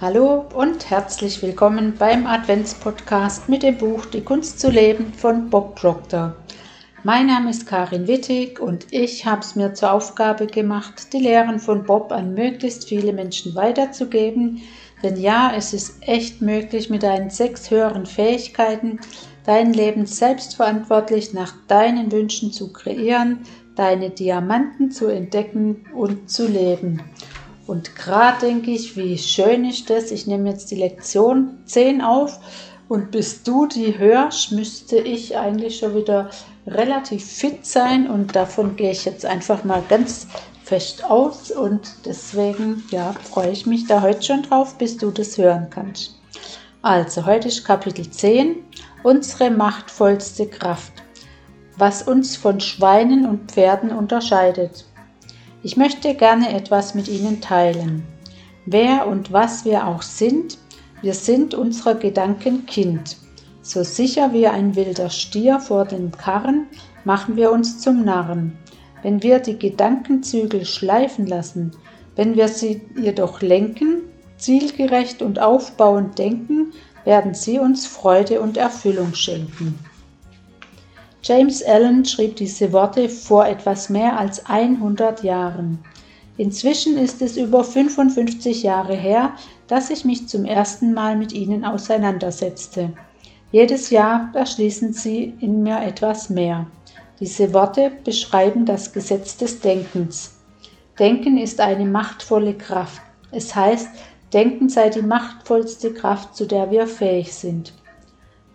Hallo und herzlich willkommen beim Adventspodcast mit dem Buch Die Kunst zu leben von Bob Proctor. Mein Name ist Karin Wittig und ich habe es mir zur Aufgabe gemacht, die Lehren von Bob an möglichst viele Menschen weiterzugeben. Denn ja, es ist echt möglich, mit deinen sechs höheren Fähigkeiten dein Leben selbstverantwortlich nach deinen Wünschen zu kreieren, deine Diamanten zu entdecken und zu leben. Und gerade denke ich, wie schön ist das. Ich nehme jetzt die Lektion 10 auf und bis du die hörst, müsste ich eigentlich schon wieder relativ fit sein und davon gehe ich jetzt einfach mal ganz fest aus und deswegen ja, freue ich mich da heute schon drauf, bis du das hören kannst. Also, heute ist Kapitel 10, unsere machtvollste Kraft, was uns von Schweinen und Pferden unterscheidet. Ich möchte gerne etwas mit Ihnen teilen. Wer und was wir auch sind, wir sind unserer Gedanken Kind. So sicher wie ein wilder Stier vor den Karren, machen wir uns zum Narren. Wenn wir die Gedankenzügel schleifen lassen, wenn wir sie jedoch lenken, zielgerecht und aufbauend denken, werden sie uns Freude und Erfüllung schenken. James Allen schrieb diese Worte vor etwas mehr als 100 Jahren. Inzwischen ist es über 55 Jahre her, dass ich mich zum ersten Mal mit ihnen auseinandersetzte. Jedes Jahr erschließen sie in mir etwas mehr. Diese Worte beschreiben das Gesetz des Denkens. Denken ist eine machtvolle Kraft. Es heißt, Denken sei die machtvollste Kraft, zu der wir fähig sind.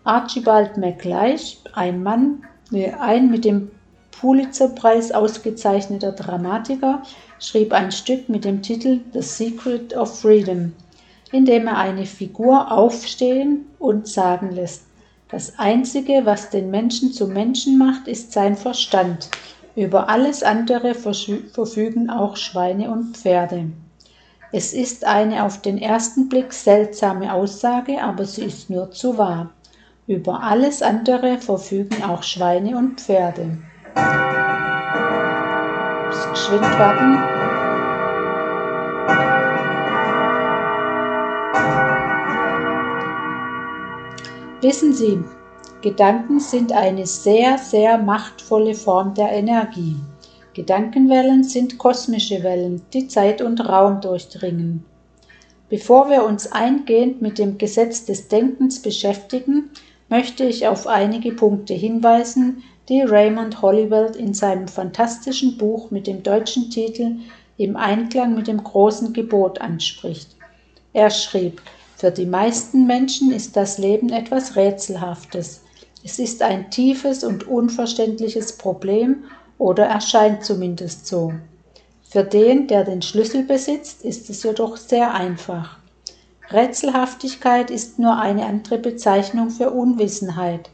Archibald MacLeish, ein Mann, ein mit dem Pulitzerpreis ausgezeichneter Dramatiker schrieb ein Stück mit dem Titel The Secret of Freedom, in dem er eine Figur aufstehen und sagen lässt, das Einzige, was den Menschen zum Menschen macht, ist sein Verstand. Über alles andere verfügen auch Schweine und Pferde. Es ist eine auf den ersten Blick seltsame Aussage, aber sie ist nur zu wahr. Über alles andere verfügen auch Schweine und Pferde. Geschwind warten. Wissen Sie, Gedanken sind eine sehr, sehr machtvolle Form der Energie. Gedankenwellen sind kosmische Wellen, die Zeit und Raum durchdringen. Bevor wir uns eingehend mit dem Gesetz des Denkens beschäftigen, möchte ich auf einige Punkte hinweisen, die Raymond Hollywell in seinem fantastischen Buch mit dem deutschen Titel Im Einklang mit dem großen Gebot anspricht. Er schrieb, für die meisten Menschen ist das Leben etwas Rätselhaftes. Es ist ein tiefes und unverständliches Problem oder erscheint zumindest so. Für den, der den Schlüssel besitzt, ist es jedoch sehr einfach. Rätselhaftigkeit ist nur eine andere Bezeichnung für Unwissenheit.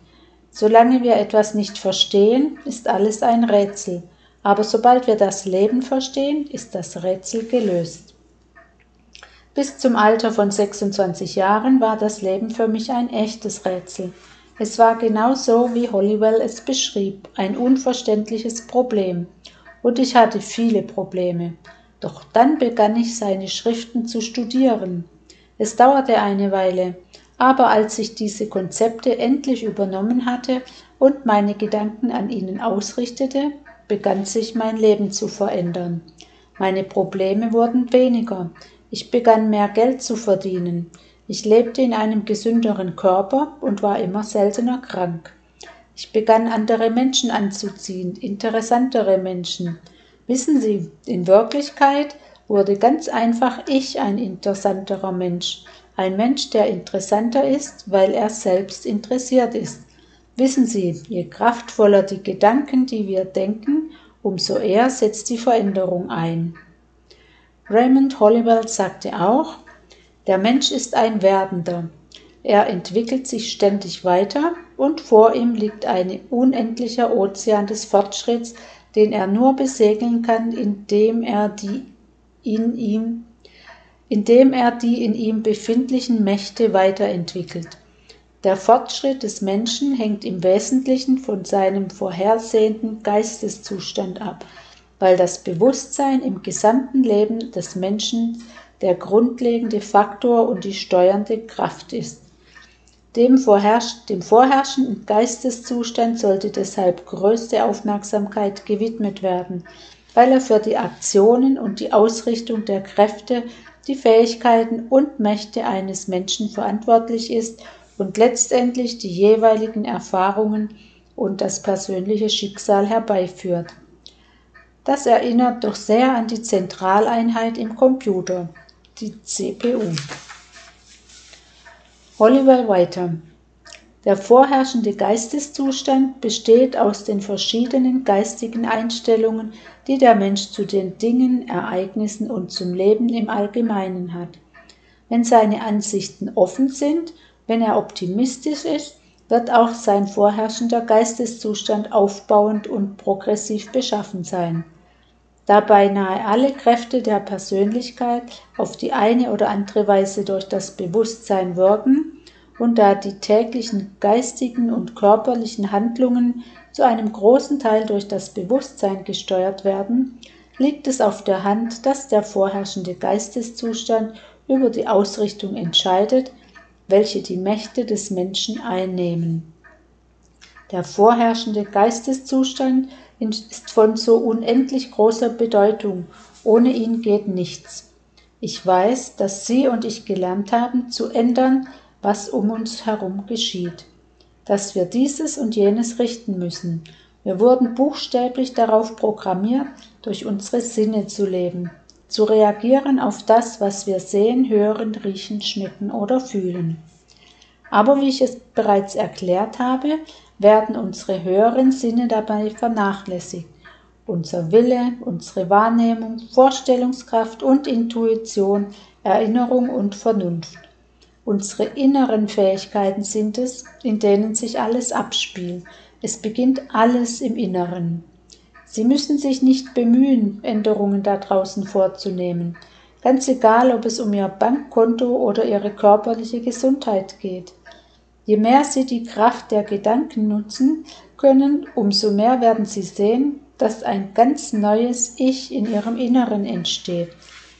Solange wir etwas nicht verstehen, ist alles ein Rätsel, aber sobald wir das Leben verstehen, ist das Rätsel gelöst. Bis zum Alter von 26 Jahren war das Leben für mich ein echtes Rätsel. Es war genau so, wie Hollywell es beschrieb, ein unverständliches Problem. Und ich hatte viele Probleme. Doch dann begann ich seine Schriften zu studieren. Es dauerte eine Weile, aber als ich diese Konzepte endlich übernommen hatte und meine Gedanken an ihnen ausrichtete, begann sich mein Leben zu verändern. Meine Probleme wurden weniger. Ich begann mehr Geld zu verdienen. Ich lebte in einem gesünderen Körper und war immer seltener krank. Ich begann andere Menschen anzuziehen, interessantere Menschen. Wissen Sie, in Wirklichkeit wurde ganz einfach ich ein interessanterer Mensch. Ein Mensch, der interessanter ist, weil er selbst interessiert ist. Wissen Sie, je kraftvoller die Gedanken, die wir denken, umso eher setzt die Veränderung ein. Raymond Hollywell sagte auch, der Mensch ist ein Werdender. Er entwickelt sich ständig weiter und vor ihm liegt ein unendlicher Ozean des Fortschritts, den er nur besegeln kann, indem er die in ihm, indem er die in ihm befindlichen Mächte weiterentwickelt. Der Fortschritt des Menschen hängt im Wesentlichen von seinem vorhersehenden Geisteszustand ab, weil das Bewusstsein im gesamten Leben des Menschen der grundlegende Faktor und die steuernde Kraft ist. Dem, dem vorherrschenden Geisteszustand sollte deshalb größte Aufmerksamkeit gewidmet werden, weil er für die Aktionen und die Ausrichtung der Kräfte, die Fähigkeiten und Mächte eines Menschen verantwortlich ist und letztendlich die jeweiligen Erfahrungen und das persönliche Schicksal herbeiführt. Das erinnert doch sehr an die Zentraleinheit im Computer, die CPU. Oliver weiter. Der vorherrschende Geisteszustand besteht aus den verschiedenen geistigen Einstellungen, die der Mensch zu den Dingen, Ereignissen und zum Leben im Allgemeinen hat. Wenn seine Ansichten offen sind, wenn er optimistisch ist, wird auch sein vorherrschender Geisteszustand aufbauend und progressiv beschaffen sein. Da beinahe alle Kräfte der Persönlichkeit auf die eine oder andere Weise durch das Bewusstsein wirken und da die täglichen geistigen und körperlichen Handlungen zu einem großen Teil durch das Bewusstsein gesteuert werden, liegt es auf der Hand, dass der vorherrschende Geisteszustand über die Ausrichtung entscheidet, welche die Mächte des Menschen einnehmen. Der vorherrschende Geisteszustand ist von so unendlich großer Bedeutung. Ohne ihn geht nichts. Ich weiß, dass Sie und ich gelernt haben, zu ändern, was um uns herum geschieht. Dass wir dieses und jenes richten müssen. Wir wurden buchstäblich darauf programmiert, durch unsere Sinne zu leben, zu reagieren auf das, was wir sehen, hören, riechen, schmecken oder fühlen. Aber wie ich es bereits erklärt habe, werden unsere höheren Sinne dabei vernachlässigt. Unser Wille, unsere Wahrnehmung, Vorstellungskraft und Intuition, Erinnerung und Vernunft. Unsere inneren Fähigkeiten sind es, in denen sich alles abspielt. Es beginnt alles im Inneren. Sie müssen sich nicht bemühen, Änderungen da draußen vorzunehmen. Ganz egal, ob es um Ihr Bankkonto oder Ihre körperliche Gesundheit geht. Je mehr Sie die Kraft der Gedanken nutzen können, umso mehr werden Sie sehen, dass ein ganz neues Ich in Ihrem Inneren entsteht.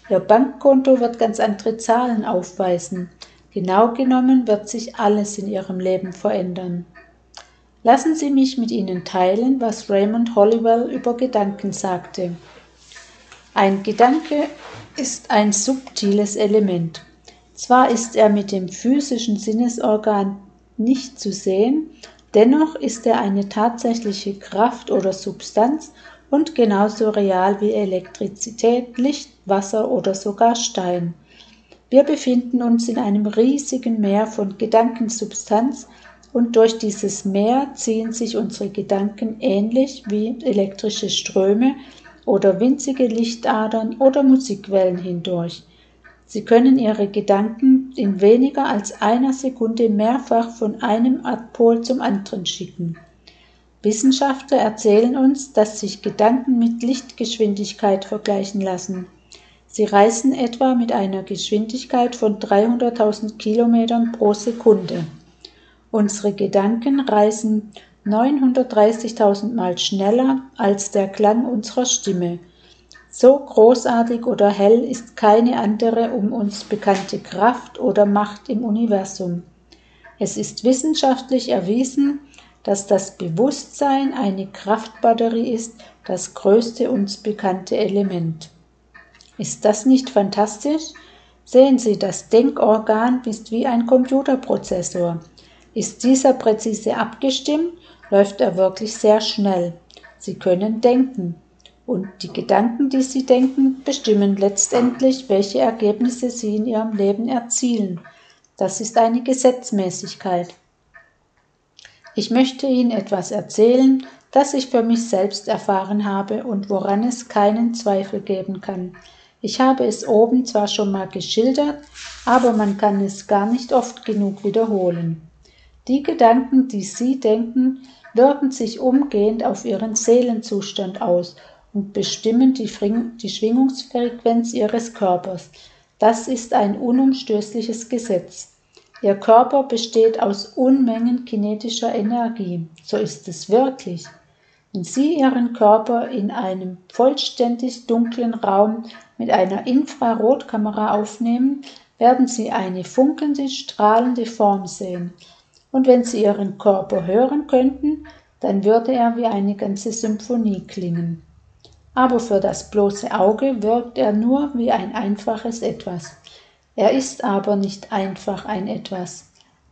Ihr Bankkonto wird ganz andere Zahlen aufweisen. Genau genommen wird sich alles in Ihrem Leben verändern. Lassen Sie mich mit Ihnen teilen, was Raymond Hollywell über Gedanken sagte. Ein Gedanke ist ein subtiles Element. Zwar ist er mit dem physischen Sinnesorgan nicht zu sehen, dennoch ist er eine tatsächliche Kraft oder Substanz und genauso real wie Elektrizität, Licht, Wasser oder sogar Stein. Wir befinden uns in einem riesigen Meer von Gedankensubstanz und durch dieses Meer ziehen sich unsere Gedanken ähnlich wie elektrische Ströme oder winzige Lichtadern oder Musikwellen hindurch. Sie können Ihre Gedanken in weniger als einer Sekunde mehrfach von einem Erdpol zum anderen schicken. Wissenschaftler erzählen uns, dass sich Gedanken mit Lichtgeschwindigkeit vergleichen lassen. Sie reisen etwa mit einer Geschwindigkeit von 300.000 Kilometern pro Sekunde. Unsere Gedanken reisen 930.000 Mal schneller als der Klang unserer Stimme so großartig oder hell ist keine andere um uns bekannte Kraft oder Macht im Universum. Es ist wissenschaftlich erwiesen, dass das Bewusstsein eine Kraftbatterie ist, das größte uns bekannte Element. Ist das nicht fantastisch? Sehen Sie, das Denkorgan ist wie ein Computerprozessor. Ist dieser präzise abgestimmt, läuft er wirklich sehr schnell. Sie können denken. Und die Gedanken, die Sie denken, bestimmen letztendlich, welche Ergebnisse Sie in Ihrem Leben erzielen. Das ist eine Gesetzmäßigkeit. Ich möchte Ihnen etwas erzählen, das ich für mich selbst erfahren habe und woran es keinen Zweifel geben kann. Ich habe es oben zwar schon mal geschildert, aber man kann es gar nicht oft genug wiederholen. Die Gedanken, die Sie denken, wirken sich umgehend auf Ihren Seelenzustand aus und bestimmen die, die Schwingungsfrequenz ihres Körpers. Das ist ein unumstößliches Gesetz. Ihr Körper besteht aus Unmengen kinetischer Energie. So ist es wirklich. Wenn Sie Ihren Körper in einem vollständig dunklen Raum mit einer Infrarotkamera aufnehmen, werden Sie eine funkelnde, strahlende Form sehen. Und wenn Sie Ihren Körper hören könnten, dann würde er wie eine ganze Symphonie klingen. Aber für das bloße Auge wirkt er nur wie ein einfaches etwas. Er ist aber nicht einfach ein etwas.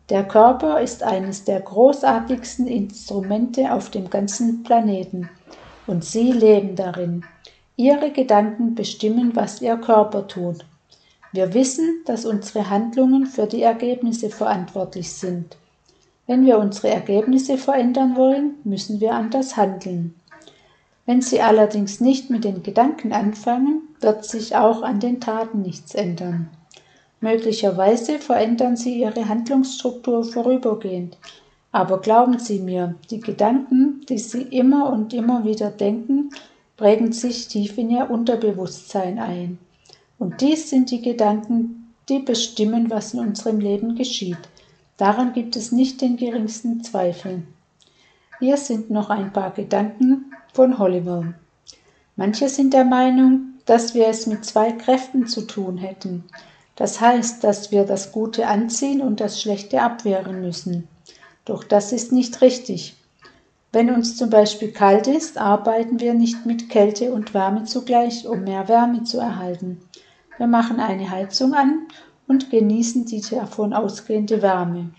Der Körper ist eines der großartigsten Instrumente auf dem ganzen Planeten und Sie leben darin. Ihre Gedanken bestimmen, was Ihr Körper tut. Wir wissen, dass unsere Handlungen für die Ergebnisse verantwortlich sind. Wenn wir unsere Ergebnisse verändern wollen, müssen wir anders handeln. Wenn Sie allerdings nicht mit den Gedanken anfangen, wird sich auch an den Taten nichts ändern. Möglicherweise verändern Sie Ihre Handlungsstruktur vorübergehend, aber glauben Sie mir, die Gedanken, die Sie immer und immer wieder denken, prägen sich tief in Ihr Unterbewusstsein ein. Und dies sind die Gedanken, die bestimmen, was in unserem Leben geschieht. Daran gibt es nicht den geringsten Zweifel. Hier sind noch ein paar Gedanken von Holliver. Manche sind der Meinung, dass wir es mit zwei Kräften zu tun hätten. Das heißt, dass wir das Gute anziehen und das Schlechte abwehren müssen. Doch das ist nicht richtig. Wenn uns zum Beispiel kalt ist, arbeiten wir nicht mit Kälte und Wärme zugleich, um mehr Wärme zu erhalten. Wir machen eine Heizung an und genießen die davon ausgehende Wärme.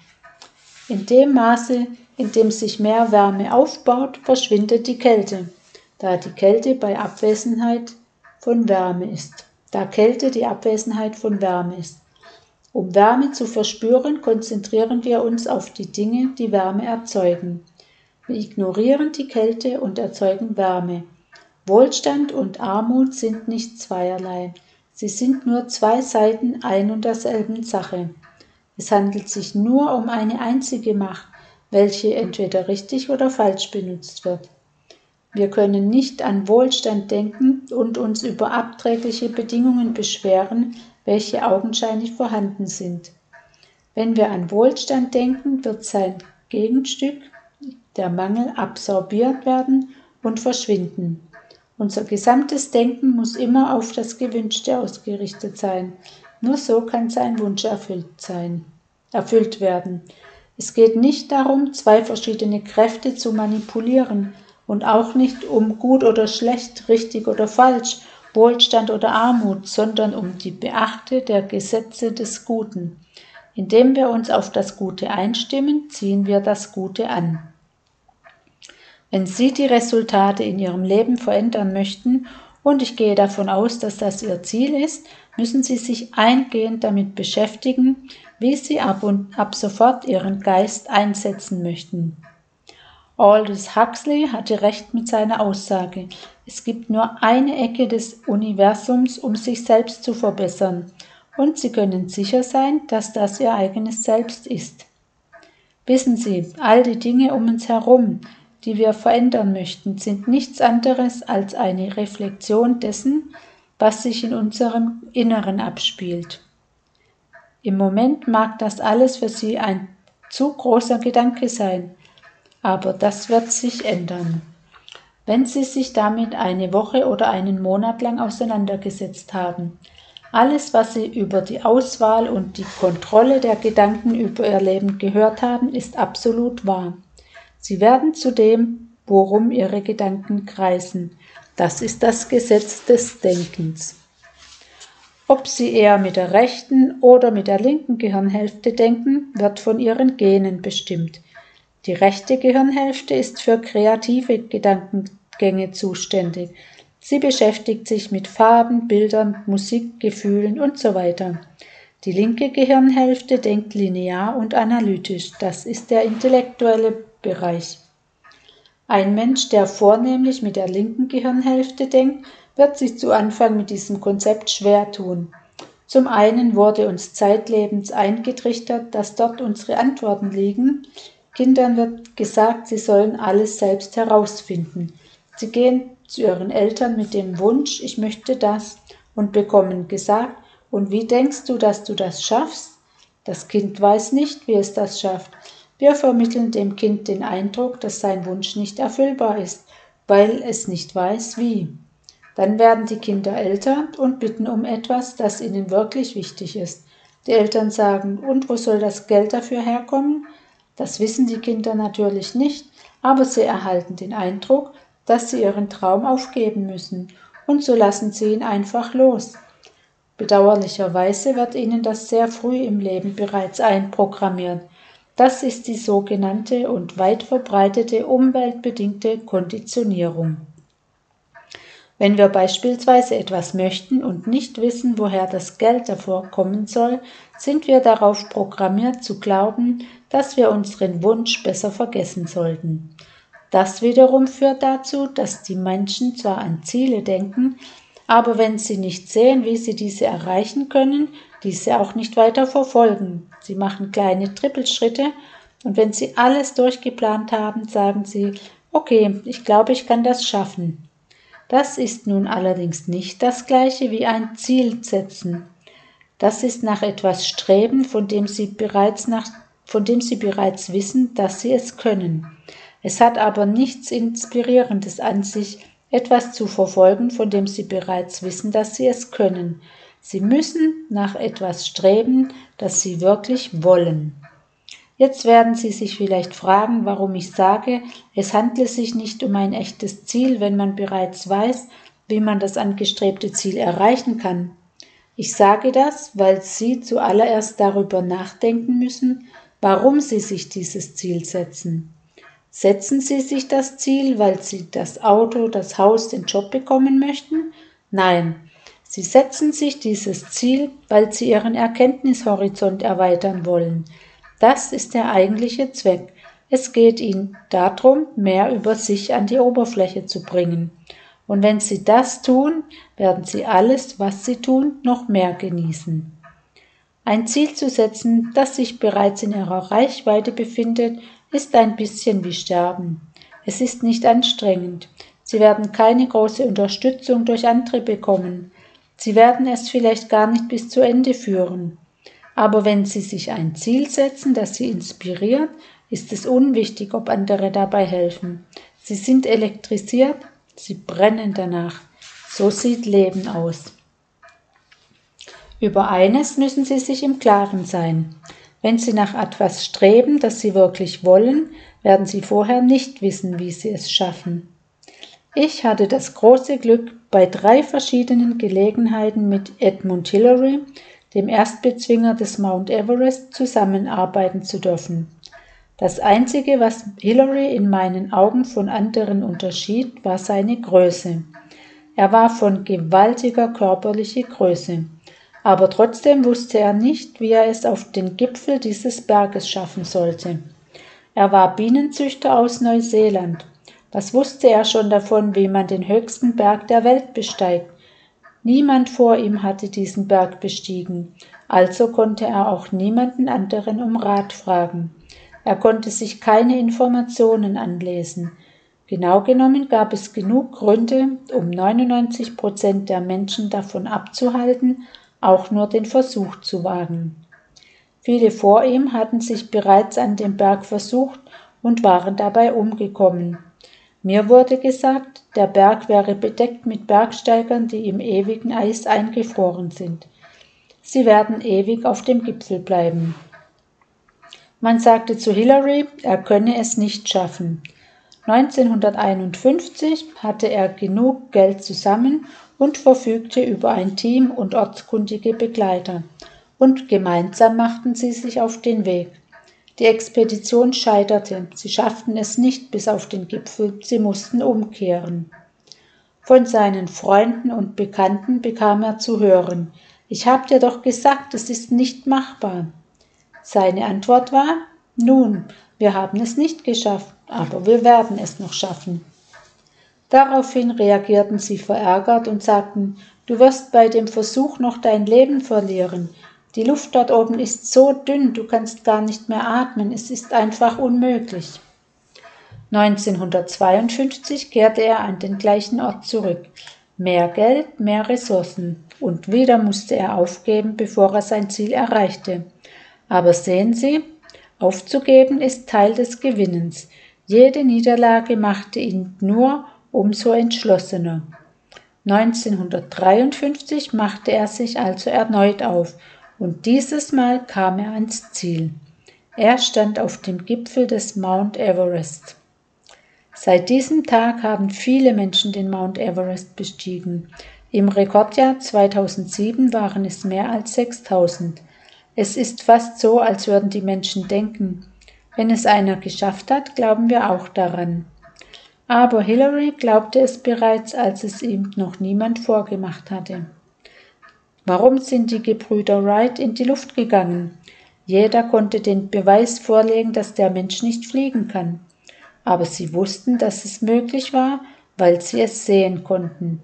In dem Maße, in dem sich mehr Wärme aufbaut, verschwindet die Kälte, da die Kälte bei Abwesenheit von Wärme ist. Da Kälte die Abwesenheit von Wärme ist. Um Wärme zu verspüren, konzentrieren wir uns auf die Dinge, die Wärme erzeugen. Wir ignorieren die Kälte und erzeugen Wärme. Wohlstand und Armut sind nicht zweierlei. Sie sind nur zwei Seiten ein und derselben Sache. Es handelt sich nur um eine einzige Macht, welche entweder richtig oder falsch benutzt wird. Wir können nicht an Wohlstand denken und uns über abträgliche Bedingungen beschweren, welche augenscheinlich vorhanden sind. Wenn wir an Wohlstand denken, wird sein Gegenstück, der Mangel, absorbiert werden und verschwinden. Unser gesamtes Denken muss immer auf das Gewünschte ausgerichtet sein. Nur so kann sein Wunsch erfüllt sein, erfüllt werden. Es geht nicht darum, zwei verschiedene Kräfte zu manipulieren und auch nicht um gut oder schlecht, richtig oder falsch, Wohlstand oder Armut, sondern um die Beachte der Gesetze des Guten. Indem wir uns auf das Gute einstimmen, ziehen wir das Gute an. Wenn Sie die Resultate in Ihrem Leben verändern möchten, und ich gehe davon aus, dass das Ihr Ziel ist, müssen Sie sich eingehend damit beschäftigen, wie Sie ab, und, ab sofort Ihren Geist einsetzen möchten. Aldous Huxley hatte recht mit seiner Aussage. Es gibt nur eine Ecke des Universums, um sich selbst zu verbessern, und Sie können sicher sein, dass das Ihr eigenes Selbst ist. Wissen Sie, all die Dinge um uns herum, die wir verändern möchten, sind nichts anderes als eine Reflexion dessen, was sich in unserem Inneren abspielt. Im Moment mag das alles für Sie ein zu großer Gedanke sein, aber das wird sich ändern. Wenn Sie sich damit eine Woche oder einen Monat lang auseinandergesetzt haben, alles, was Sie über die Auswahl und die Kontrolle der Gedanken über Ihr Leben gehört haben, ist absolut wahr. Sie werden zu dem, worum ihre Gedanken kreisen. Das ist das Gesetz des Denkens. Ob sie eher mit der rechten oder mit der linken Gehirnhälfte denken, wird von ihren Genen bestimmt. Die rechte Gehirnhälfte ist für kreative Gedankengänge zuständig. Sie beschäftigt sich mit Farben, Bildern, Musik, Gefühlen und so weiter. Die linke Gehirnhälfte denkt linear und analytisch. Das ist der intellektuelle Bereich. Ein Mensch, der vornehmlich mit der linken Gehirnhälfte denkt, wird sich zu Anfang mit diesem Konzept schwer tun. Zum einen wurde uns zeitlebens eingetrichtert, dass dort unsere Antworten liegen. Kindern wird gesagt, sie sollen alles selbst herausfinden. Sie gehen zu ihren Eltern mit dem Wunsch, ich möchte das, und bekommen gesagt, und wie denkst du, dass du das schaffst? Das Kind weiß nicht, wie es das schafft. Wir vermitteln dem Kind den Eindruck, dass sein Wunsch nicht erfüllbar ist, weil es nicht weiß, wie. Dann werden die Kinder älter und bitten um etwas, das ihnen wirklich wichtig ist. Die Eltern sagen, und wo soll das Geld dafür herkommen? Das wissen die Kinder natürlich nicht, aber sie erhalten den Eindruck, dass sie ihren Traum aufgeben müssen, und so lassen sie ihn einfach los. Bedauerlicherweise wird ihnen das sehr früh im Leben bereits einprogrammiert. Das ist die sogenannte und weit verbreitete umweltbedingte Konditionierung. Wenn wir beispielsweise etwas möchten und nicht wissen, woher das Geld davor kommen soll, sind wir darauf programmiert zu glauben, dass wir unseren Wunsch besser vergessen sollten. Das wiederum führt dazu, dass die Menschen zwar an Ziele denken, aber wenn sie nicht sehen, wie sie diese erreichen können, diese auch nicht weiter verfolgen. Sie machen kleine Trippelschritte und wenn sie alles durchgeplant haben, sagen sie, okay, ich glaube, ich kann das schaffen. Das ist nun allerdings nicht das gleiche wie ein Ziel setzen. Das ist nach etwas streben, von dem sie bereits nach, von dem sie bereits wissen, dass sie es können. Es hat aber nichts Inspirierendes an sich, etwas zu verfolgen, von dem sie bereits wissen, dass sie es können. Sie müssen nach etwas streben, das sie wirklich wollen. Jetzt werden Sie sich vielleicht fragen, warum ich sage, es handle sich nicht um ein echtes Ziel, wenn man bereits weiß, wie man das angestrebte Ziel erreichen kann. Ich sage das, weil Sie zuallererst darüber nachdenken müssen, warum Sie sich dieses Ziel setzen. Setzen Sie sich das Ziel, weil Sie das Auto, das Haus, den Job bekommen möchten? Nein, Sie setzen sich dieses Ziel, weil Sie Ihren Erkenntnishorizont erweitern wollen, das ist der eigentliche Zweck. Es geht ihnen darum, mehr über sich an die Oberfläche zu bringen. Und wenn sie das tun, werden sie alles, was sie tun, noch mehr genießen. Ein Ziel zu setzen, das sich bereits in ihrer Reichweite befindet, ist ein bisschen wie Sterben. Es ist nicht anstrengend. Sie werden keine große Unterstützung durch andere bekommen. Sie werden es vielleicht gar nicht bis zu Ende führen. Aber wenn Sie sich ein Ziel setzen, das Sie inspiriert, ist es unwichtig, ob andere dabei helfen. Sie sind elektrisiert, Sie brennen danach. So sieht Leben aus. Über eines müssen Sie sich im Klaren sein. Wenn Sie nach etwas streben, das Sie wirklich wollen, werden Sie vorher nicht wissen, wie Sie es schaffen. Ich hatte das große Glück, bei drei verschiedenen Gelegenheiten mit Edmund Hillary, dem Erstbezwinger des Mount Everest, zusammenarbeiten zu dürfen. Das Einzige, was Hillary in meinen Augen von anderen unterschied, war seine Größe. Er war von gewaltiger körperlicher Größe, aber trotzdem wusste er nicht, wie er es auf den Gipfel dieses Berges schaffen sollte. Er war Bienenzüchter aus Neuseeland. Was wusste er schon davon, wie man den höchsten Berg der Welt besteigt? Niemand vor ihm hatte diesen Berg bestiegen, also konnte er auch niemanden anderen um Rat fragen. Er konnte sich keine Informationen anlesen. Genau genommen gab es genug Gründe, um 99 Prozent der Menschen davon abzuhalten, auch nur den Versuch zu wagen. Viele vor ihm hatten sich bereits an dem Berg versucht und waren dabei umgekommen. Mir wurde gesagt, der Berg wäre bedeckt mit Bergsteigern, die im ewigen Eis eingefroren sind. Sie werden ewig auf dem Gipfel bleiben. Man sagte zu Hillary, er könne es nicht schaffen. 1951 hatte er genug Geld zusammen und verfügte über ein Team und ortskundige Begleiter, und gemeinsam machten sie sich auf den Weg. Die Expedition scheiterte, sie schafften es nicht bis auf den Gipfel, sie mussten umkehren. Von seinen Freunden und Bekannten bekam er zu hören, ich hab dir doch gesagt, es ist nicht machbar. Seine Antwort war, nun, wir haben es nicht geschafft, aber wir werden es noch schaffen. Daraufhin reagierten sie verärgert und sagten, du wirst bei dem Versuch noch dein Leben verlieren, die Luft dort oben ist so dünn, du kannst gar nicht mehr atmen, es ist einfach unmöglich. 1952 kehrte er an den gleichen Ort zurück. Mehr Geld, mehr Ressourcen. Und wieder musste er aufgeben, bevor er sein Ziel erreichte. Aber sehen Sie, aufzugeben ist Teil des Gewinnens. Jede Niederlage machte ihn nur umso entschlossener. 1953 machte er sich also erneut auf, und dieses Mal kam er ans Ziel. Er stand auf dem Gipfel des Mount Everest. Seit diesem Tag haben viele Menschen den Mount Everest bestiegen. Im Rekordjahr 2007 waren es mehr als 6000. Es ist fast so, als würden die Menschen denken, wenn es einer geschafft hat, glauben wir auch daran. Aber Hillary glaubte es bereits, als es ihm noch niemand vorgemacht hatte. Warum sind die Gebrüder Wright in die Luft gegangen? Jeder konnte den Beweis vorlegen, dass der Mensch nicht fliegen kann. Aber sie wussten, dass es möglich war, weil sie es sehen konnten.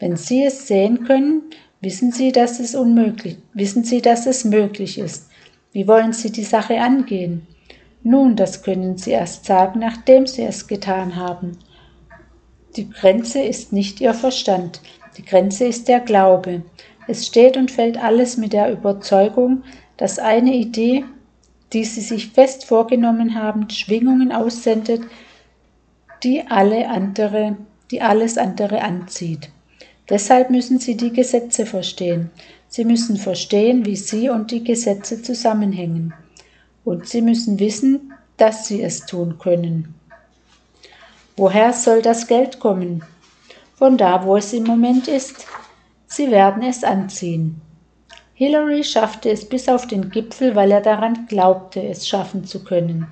Wenn sie es sehen können, wissen sie, dass es unmöglich, wissen sie, dass es möglich ist. Wie wollen sie die Sache angehen? Nun, das können sie erst sagen, nachdem sie es getan haben. Die Grenze ist nicht ihr Verstand, die Grenze ist der Glaube. Es steht und fällt alles mit der Überzeugung, dass eine Idee, die sie sich fest vorgenommen haben, Schwingungen aussendet, die alle andere, die alles andere anzieht. Deshalb müssen Sie die Gesetze verstehen. Sie müssen verstehen, wie Sie und die Gesetze zusammenhängen. Und Sie müssen wissen, dass Sie es tun können. Woher soll das Geld kommen? Von da, wo es im Moment ist. Sie werden es anziehen. Hillary schaffte es bis auf den Gipfel, weil er daran glaubte, es schaffen zu können.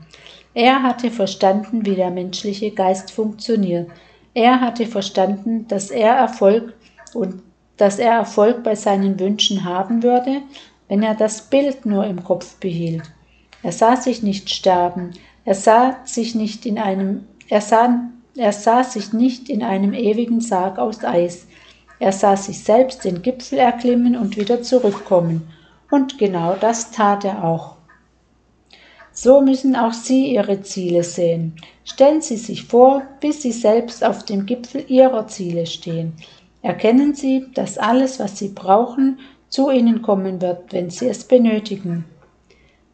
Er hatte verstanden, wie der menschliche Geist funktioniert. Er hatte verstanden, dass er Erfolg und dass er Erfolg bei seinen Wünschen haben würde, wenn er das Bild nur im Kopf behielt. Er sah sich nicht sterben, er sah sich nicht in einem, er sah, er sah sich nicht in einem ewigen Sarg aus Eis. Er sah sich selbst den Gipfel erklimmen und wieder zurückkommen. Und genau das tat er auch. So müssen auch Sie Ihre Ziele sehen. Stellen Sie sich vor, bis Sie selbst auf dem Gipfel Ihrer Ziele stehen. Erkennen Sie, dass alles, was Sie brauchen, zu Ihnen kommen wird, wenn Sie es benötigen.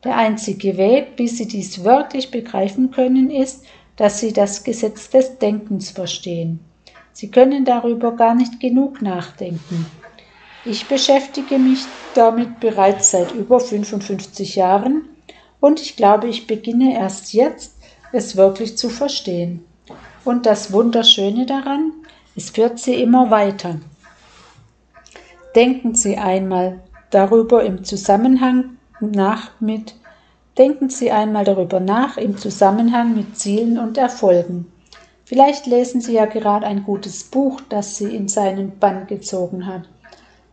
Der einzige Weg, wie Sie dies wirklich begreifen können, ist, dass Sie das Gesetz des Denkens verstehen. Sie können darüber gar nicht genug nachdenken. Ich beschäftige mich damit bereits seit über 55 Jahren und ich glaube, ich beginne erst jetzt, es wirklich zu verstehen. Und das Wunderschöne daran, es führt sie immer weiter. Denken Sie einmal darüber im Zusammenhang nach mit Denken Sie einmal darüber nach im Zusammenhang mit Zielen und Erfolgen. Vielleicht lesen Sie ja gerade ein gutes Buch, das Sie in seinen Bann gezogen hat.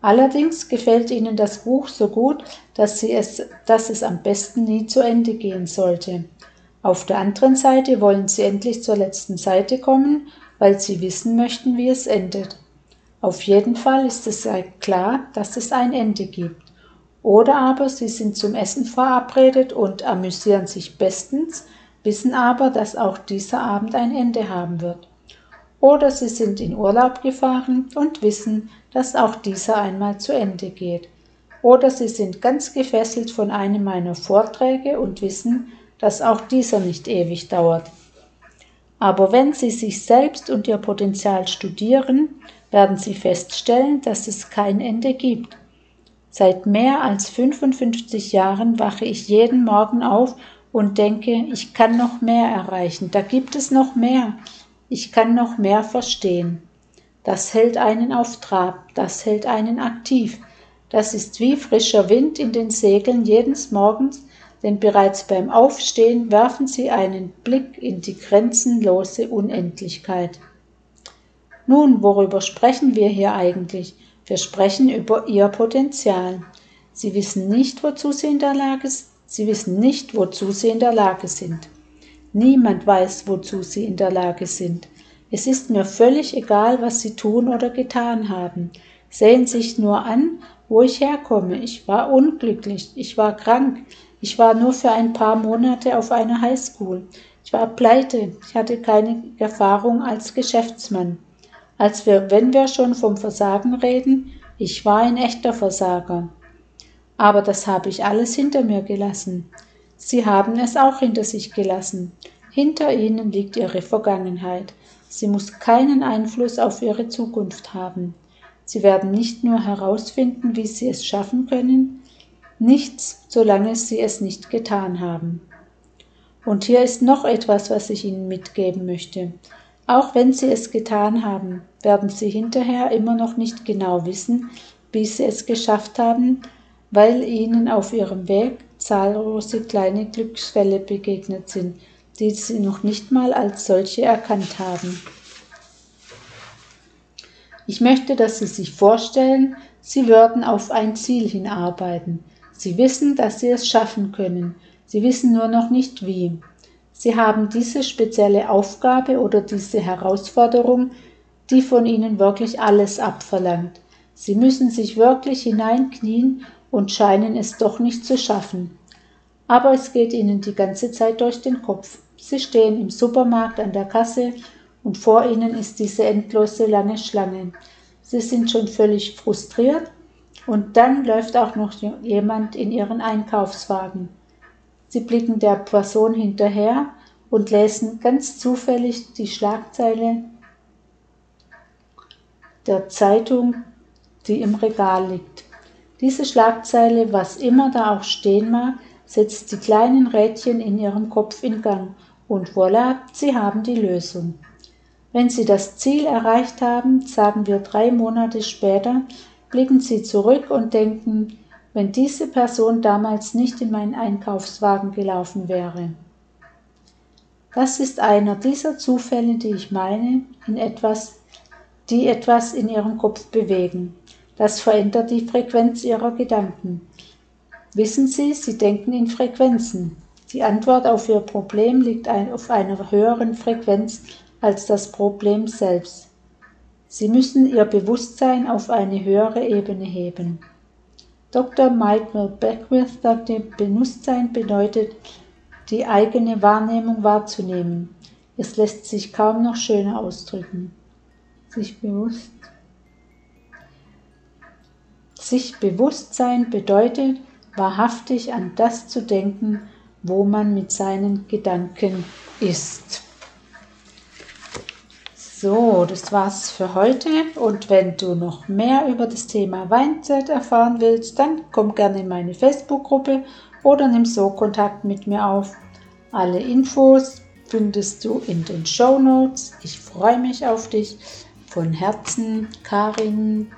Allerdings gefällt Ihnen das Buch so gut, dass, Sie es, dass es am besten nie zu Ende gehen sollte. Auf der anderen Seite wollen Sie endlich zur letzten Seite kommen weil sie wissen möchten, wie es endet. Auf jeden Fall ist es klar, dass es ein Ende gibt. Oder aber sie sind zum Essen verabredet und amüsieren sich bestens, wissen aber, dass auch dieser Abend ein Ende haben wird. Oder sie sind in Urlaub gefahren und wissen, dass auch dieser einmal zu Ende geht. Oder sie sind ganz gefesselt von einem meiner Vorträge und wissen, dass auch dieser nicht ewig dauert. Aber wenn Sie sich selbst und Ihr Potenzial studieren, werden Sie feststellen, dass es kein Ende gibt. Seit mehr als 55 Jahren wache ich jeden Morgen auf und denke, ich kann noch mehr erreichen, da gibt es noch mehr, ich kann noch mehr verstehen. Das hält einen auf Trab, das hält einen aktiv. Das ist wie frischer Wind in den Segeln jedes Morgens, denn bereits beim Aufstehen werfen sie einen Blick in die grenzenlose Unendlichkeit. Nun, worüber sprechen wir hier eigentlich? Wir sprechen über ihr Potenzial. Sie wissen nicht, wozu sie in der Lage. Sie wissen nicht, wozu sie in der Lage sind. Niemand weiß, wozu sie in der Lage sind. Es ist mir völlig egal, was sie tun oder getan haben. Sehen sich nur an, wo ich herkomme. Ich war unglücklich, ich war krank, ich war nur für ein paar Monate auf einer Highschool. Ich war pleite. Ich hatte keine Erfahrung als Geschäftsmann. Als wir, wenn wir schon vom Versagen reden, ich war ein echter Versager. Aber das habe ich alles hinter mir gelassen. Sie haben es auch hinter sich gelassen. Hinter ihnen liegt ihre Vergangenheit. Sie muss keinen Einfluss auf ihre Zukunft haben. Sie werden nicht nur herausfinden, wie sie es schaffen können, nichts, solange sie es nicht getan haben. Und hier ist noch etwas, was ich Ihnen mitgeben möchte. Auch wenn Sie es getan haben, werden Sie hinterher immer noch nicht genau wissen, wie Sie es geschafft haben, weil Ihnen auf Ihrem Weg zahllose kleine Glücksfälle begegnet sind, die Sie noch nicht mal als solche erkannt haben. Ich möchte, dass Sie sich vorstellen, Sie würden auf ein Ziel hinarbeiten. Sie wissen, dass Sie es schaffen können. Sie wissen nur noch nicht wie. Sie haben diese spezielle Aufgabe oder diese Herausforderung, die von Ihnen wirklich alles abverlangt. Sie müssen sich wirklich hineinknien und scheinen es doch nicht zu schaffen. Aber es geht Ihnen die ganze Zeit durch den Kopf. Sie stehen im Supermarkt an der Kasse und vor ihnen ist diese endlose lange Schlange. Sie sind schon völlig frustriert und dann läuft auch noch jemand in ihren Einkaufswagen. Sie blicken der Person hinterher und lesen ganz zufällig die Schlagzeile der Zeitung, die im Regal liegt. Diese Schlagzeile, was immer da auch stehen mag, setzt die kleinen Rädchen in ihrem Kopf in Gang und voilà, sie haben die Lösung. Wenn Sie das Ziel erreicht haben, sagen wir drei Monate später, blicken Sie zurück und denken, wenn diese Person damals nicht in meinen Einkaufswagen gelaufen wäre. Das ist einer dieser Zufälle, die ich meine, in etwas, die etwas in Ihrem Kopf bewegen. Das verändert die Frequenz Ihrer Gedanken. Wissen Sie, Sie denken in Frequenzen. Die Antwort auf Ihr Problem liegt auf einer höheren Frequenz als das Problem selbst. Sie müssen Ihr Bewusstsein auf eine höhere Ebene heben. Dr. Michael Beckwith sagte, Bewusstsein bedeutet, die eigene Wahrnehmung wahrzunehmen. Es lässt sich kaum noch schöner ausdrücken. Sich bewusst. Sich Bewusstsein bedeutet, wahrhaftig an das zu denken, wo man mit seinen Gedanken ist. So, das war's für heute. Und wenn du noch mehr über das Thema Mindset erfahren willst, dann komm gerne in meine Facebook-Gruppe oder nimm so Kontakt mit mir auf. Alle Infos findest du in den Show Notes. Ich freue mich auf dich. Von Herzen, Karin.